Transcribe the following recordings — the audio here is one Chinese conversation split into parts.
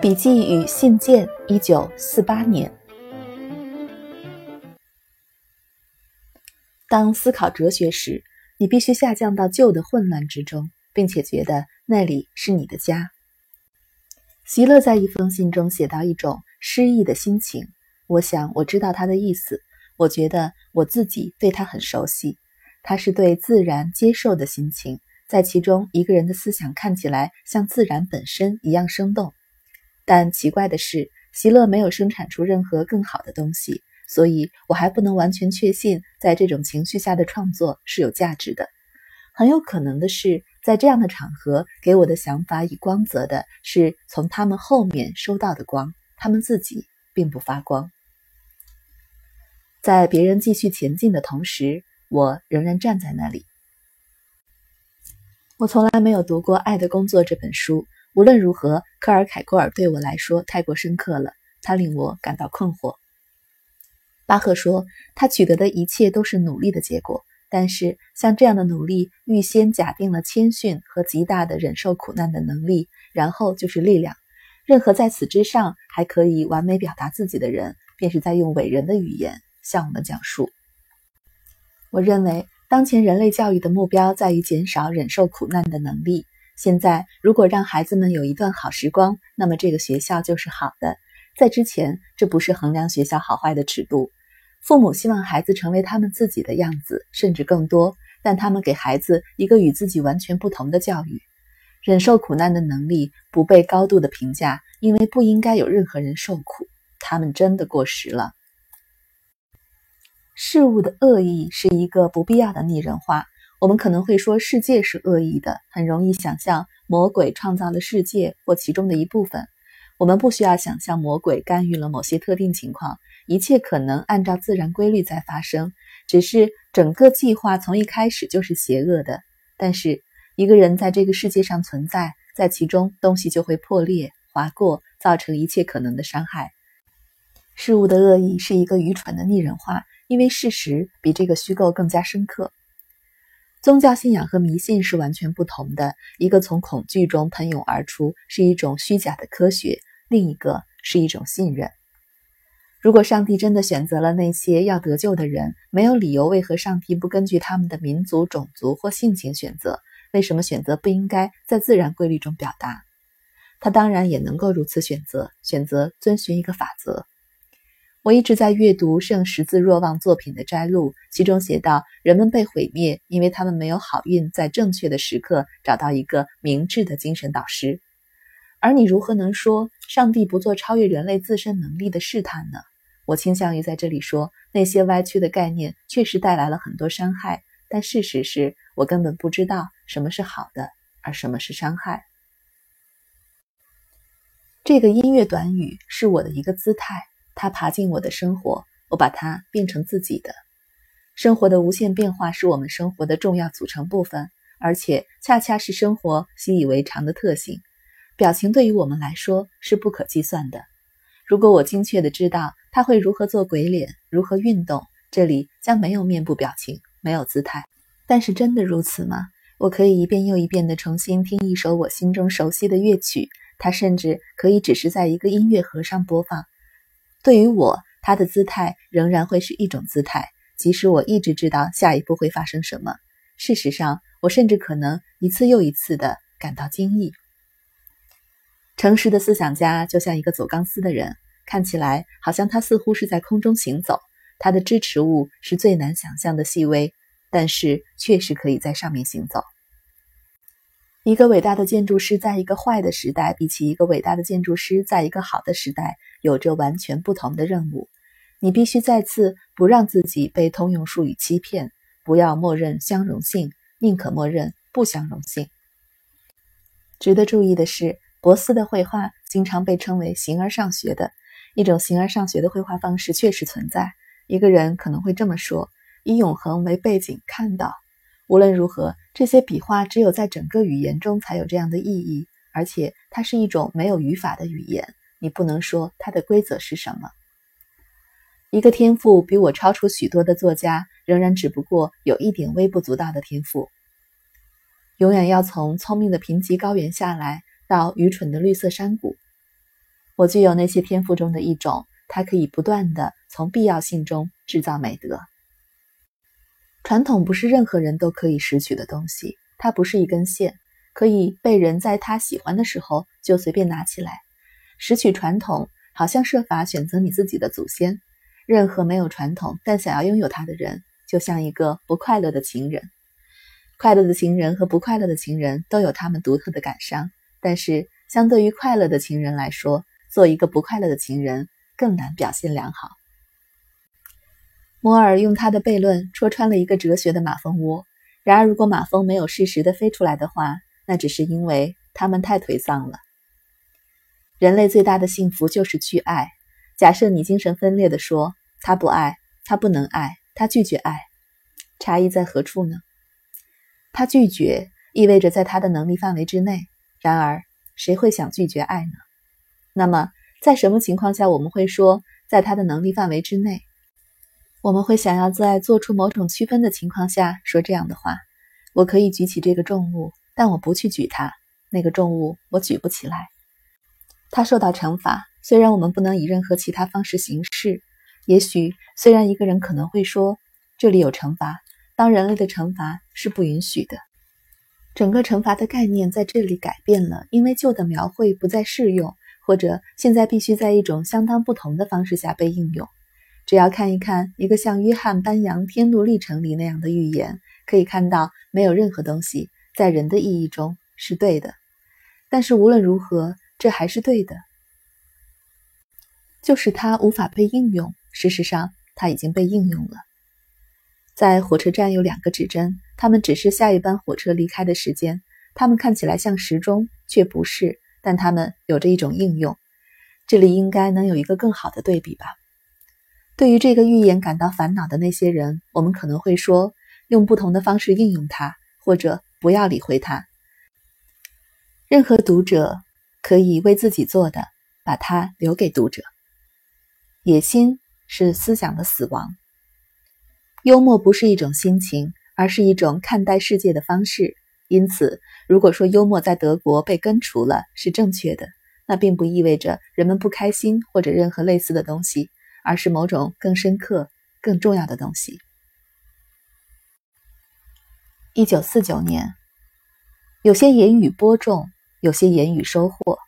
笔记与信件，一九四八年。当思考哲学时，你必须下降到旧的混乱之中，并且觉得那里是你的家。席勒在一封信中写到一种诗意的心情，我想我知道他的意思。我觉得我自己对他很熟悉，他是对自然接受的心情，在其中一个人的思想看起来像自然本身一样生动。但奇怪的是，席勒没有生产出任何更好的东西，所以我还不能完全确信，在这种情绪下的创作是有价值的。很有可能的是，在这样的场合，给我的想法以光泽的是从他们后面收到的光，他们自己并不发光。在别人继续前进的同时，我仍然站在那里。我从来没有读过《爱的工作》这本书。无论如何，科尔凯郭尔对我来说太过深刻了，他令我感到困惑。巴赫说，他取得的一切都是努力的结果，但是像这样的努力预先假定了谦逊和极大的忍受苦难的能力，然后就是力量。任何在此之上还可以完美表达自己的人，便是在用伟人的语言向我们讲述。我认为，当前人类教育的目标在于减少忍受苦难的能力。现在，如果让孩子们有一段好时光，那么这个学校就是好的。在之前，这不是衡量学校好坏的尺度。父母希望孩子成为他们自己的样子，甚至更多，但他们给孩子一个与自己完全不同的教育。忍受苦难的能力不被高度的评价，因为不应该有任何人受苦。他们真的过时了。事物的恶意是一个不必要的拟人化。我们可能会说世界是恶意的，很容易想象魔鬼创造了世界或其中的一部分。我们不需要想象魔鬼干预了某些特定情况，一切可能按照自然规律在发生。只是整个计划从一开始就是邪恶的。但是一个人在这个世界上存在，在其中东西就会破裂、划过，造成一切可能的伤害。事物的恶意是一个愚蠢的拟人化，因为事实比这个虚构更加深刻。宗教信仰和迷信是完全不同的。一个从恐惧中喷涌而出，是一种虚假的科学；另一个是一种信任。如果上帝真的选择了那些要得救的人，没有理由为何上帝不根据他们的民族、种族或性情选择？为什么选择不应该在自然规律中表达？他当然也能够如此选择，选择遵循一个法则。我一直在阅读圣十字若望作品的摘录，其中写道：“人们被毁灭，因为他们没有好运在正确的时刻找到一个明智的精神导师。”而你如何能说上帝不做超越人类自身能力的试探呢？我倾向于在这里说，那些歪曲的概念确实带来了很多伤害，但事实是我根本不知道什么是好的，而什么是伤害。这个音乐短语是我的一个姿态。它爬进我的生活，我把它变成自己的。生活的无限变化是我们生活的重要组成部分，而且恰恰是生活习以为常的特性。表情对于我们来说是不可计算的。如果我精确的知道他会如何做鬼脸，如何运动，这里将没有面部表情，没有姿态。但是真的如此吗？我可以一遍又一遍地重新听一首我心中熟悉的乐曲，它甚至可以只是在一个音乐盒上播放。对于我，他的姿态仍然会是一种姿态，即使我一直知道下一步会发生什么。事实上，我甚至可能一次又一次地感到惊异。诚实的思想家就像一个走钢丝的人，看起来好像他似乎是在空中行走，他的支持物是最难想象的细微，但是确实可以在上面行走。一个伟大的建筑师在一个坏的时代，比起一个伟大的建筑师在一个好的时代，有着完全不同的任务。你必须再次不让自己被通用术语欺骗，不要默认相容性，宁可默认不相容性。值得注意的是，博斯的绘画经常被称为形而上学的一种形而上学的绘画方式确实存在。一个人可能会这么说：以永恒为背景看到。无论如何，这些笔画只有在整个语言中才有这样的意义，而且它是一种没有语法的语言。你不能说它的规则是什么。一个天赋比我超出许多的作家，仍然只不过有一点微不足道的天赋。永远要从聪明的贫瘠高原下来，到愚蠢的绿色山谷。我具有那些天赋中的一种，它可以不断的从必要性中制造美德。传统不是任何人都可以拾取的东西，它不是一根线，可以被人在他喜欢的时候就随便拿起来。拾取传统，好像设法选择你自己的祖先。任何没有传统但想要拥有它的人，就像一个不快乐的情人。快乐的情人和不快乐的情人都有他们独特的感伤，但是相对于快乐的情人来说，做一个不快乐的情人更难表现良好。摩尔用他的悖论戳穿了一个哲学的马蜂窝。然而，如果马蜂没有适时的飞出来的话，那只是因为它们太颓丧了。人类最大的幸福就是去爱。假设你精神分裂的说他不爱，他不能爱，他拒绝爱，差异在何处呢？他拒绝意味着在他的能力范围之内。然而，谁会想拒绝爱呢？那么，在什么情况下我们会说在他的能力范围之内？我们会想要在做出某种区分的情况下说这样的话：我可以举起这个重物，但我不去举它。那个重物我举不起来。他受到惩罚，虽然我们不能以任何其他方式行事。也许，虽然一个人可能会说这里有惩罚，当人类的惩罚是不允许的。整个惩罚的概念在这里改变了，因为旧的描绘不再适用。或者现在必须在一种相当不同的方式下被应用。只要看一看一个像约翰班扬《天路历程》里那样的预言，可以看到没有任何东西在人的意义中是对的。但是无论如何，这还是对的，就是它无法被应用。事实上，它已经被应用了。在火车站有两个指针，它们指示下一班火车离开的时间。它们看起来像时钟，却不是。但它们有着一种应用，这里应该能有一个更好的对比吧。对于这个预言感到烦恼的那些人，我们可能会说，用不同的方式应用它，或者不要理会它。任何读者可以为自己做的，把它留给读者。野心是思想的死亡。幽默不是一种心情，而是一种看待世界的方式。因此，如果说幽默在德国被根除了是正确的，那并不意味着人们不开心或者任何类似的东西，而是某种更深刻、更重要的东西。一九四九年，有些言语播种，有些言语收获。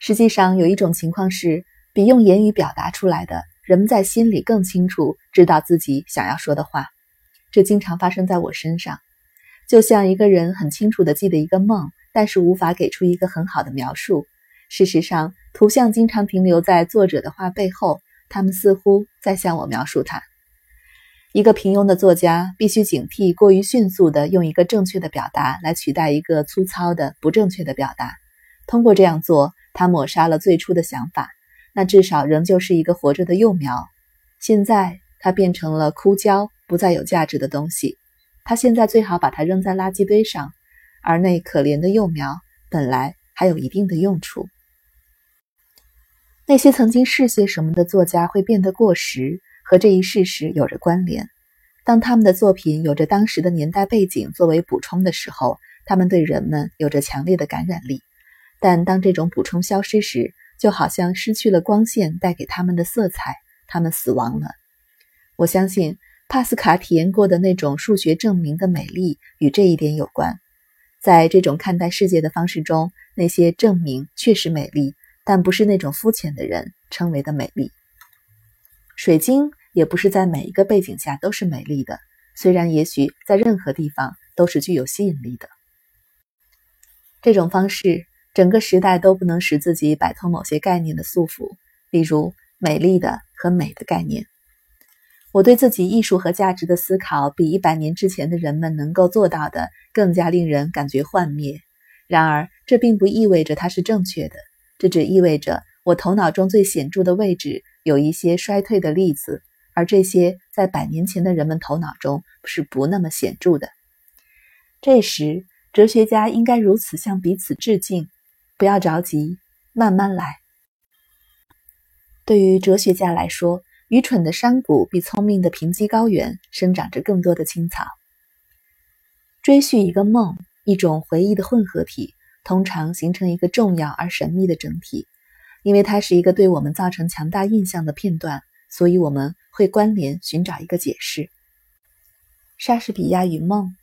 实际上，有一种情况是，比用言语表达出来的，人们在心里更清楚知道自己想要说的话。这经常发生在我身上。就像一个人很清楚地记得一个梦，但是无法给出一个很好的描述。事实上，图像经常停留在作者的话背后，他们似乎在向我描述他。一个平庸的作家必须警惕过于迅速地用一个正确的表达来取代一个粗糙的不正确的表达。通过这样做，他抹杀了最初的想法，那至少仍旧是一个活着的幼苗。现在，它变成了枯焦、不再有价值的东西。他现在最好把它扔在垃圾堆上，而那可怜的幼苗本来还有一定的用处。那些曾经是些什么的作家会变得过时，和这一事实有着关联。当他们的作品有着当时的年代背景作为补充的时候，他们对人们有着强烈的感染力。但当这种补充消失时，就好像失去了光线带给他们的色彩，他们死亡了。我相信。帕斯卡体验过的那种数学证明的美丽与这一点有关。在这种看待世界的方式中，那些证明确实美丽，但不是那种肤浅的人称为的美丽。水晶也不是在每一个背景下都是美丽的，虽然也许在任何地方都是具有吸引力的。这种方式，整个时代都不能使自己摆脱某些概念的束缚，例如美丽的和美的概念。我对自己艺术和价值的思考，比一百年之前的人们能够做到的更加令人感觉幻灭。然而，这并不意味着它是正确的，这只意味着我头脑中最显著的位置有一些衰退的例子，而这些在百年前的人们头脑中是不那么显著的。这时，哲学家应该如此向彼此致敬：不要着急，慢慢来。对于哲学家来说。愚蠢的山谷比聪明的贫瘠高原生长着更多的青草。追寻一个梦，一种回忆的混合体，通常形成一个重要而神秘的整体，因为它是一个对我们造成强大印象的片段，所以我们会关联寻找一个解释。莎士比亚与梦，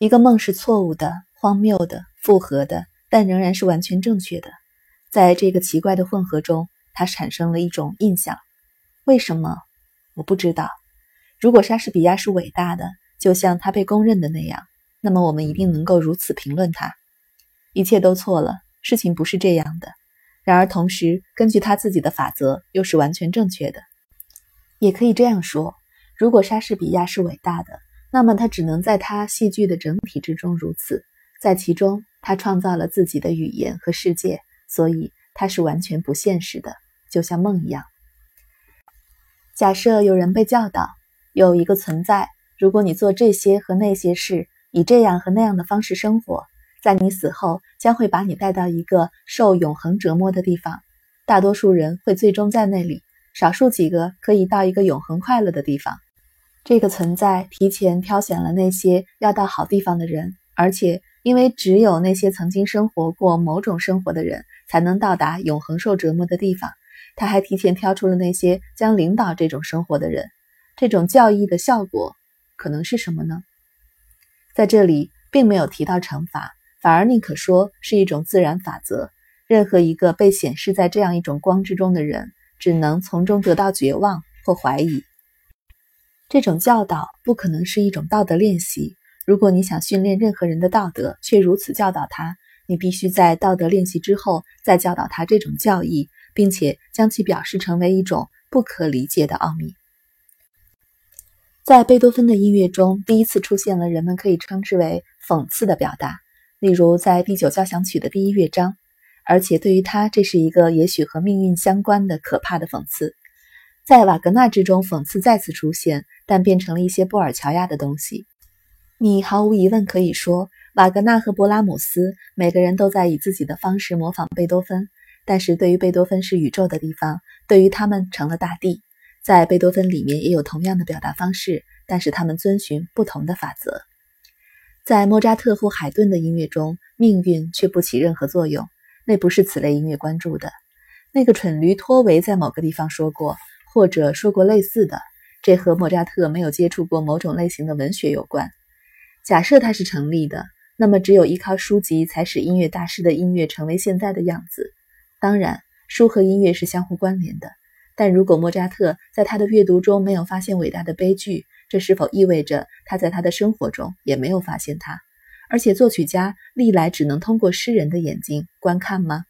一个梦是错误的、荒谬的、复合的，但仍然是完全正确的。在这个奇怪的混合中，它产生了一种印象。为什么？我不知道。如果莎士比亚是伟大的，就像他被公认的那样，那么我们一定能够如此评论他。一切都错了，事情不是这样的。然而，同时根据他自己的法则，又是完全正确的。也可以这样说：如果莎士比亚是伟大的，那么他只能在他戏剧的整体之中如此，在其中他创造了自己的语言和世界，所以他是完全不现实的，就像梦一样。假设有人被教导，有一个存在。如果你做这些和那些事，以这样和那样的方式生活，在你死后将会把你带到一个受永恒折磨的地方。大多数人会最终在那里，少数几个可以到一个永恒快乐的地方。这个存在提前挑选了那些要到好地方的人，而且因为只有那些曾经生活过某种生活的人，才能到达永恒受折磨的地方。他还提前挑出了那些将领导这种生活的人。这种教义的效果可能是什么呢？在这里并没有提到惩罚，反而宁可说是一种自然法则。任何一个被显示在这样一种光之中的人，只能从中得到绝望或怀疑。这种教导不可能是一种道德练习。如果你想训练任何人的道德，却如此教导他，你必须在道德练习之后再教导他这种教义。并且将其表示成为一种不可理解的奥秘。在贝多芬的音乐中，第一次出现了人们可以称之为讽刺的表达，例如在第九交响曲的第一乐章。而且对于他，这是一个也许和命运相关的可怕的讽刺。在瓦格纳之中，讽刺再次出现，但变成了一些布尔乔亚的东西。你毫无疑问可以说，瓦格纳和勃拉姆斯每个人都在以自己的方式模仿贝多芬。但是对于贝多芬是宇宙的地方，对于他们成了大地。在贝多芬里面也有同样的表达方式，但是他们遵循不同的法则。在莫扎特或海顿的音乐中，命运却不起任何作用。那不是此类音乐关注的。那个蠢驴托维在某个地方说过，或者说过类似的。这和莫扎特没有接触过某种类型的文学有关。假设它是成立的，那么只有依靠书籍才使音乐大师的音乐成为现在的样子。当然，书和音乐是相互关联的。但如果莫扎特在他的阅读中没有发现伟大的悲剧，这是否意味着他在他的生活中也没有发现他？而且，作曲家历来只能通过诗人的眼睛观看吗？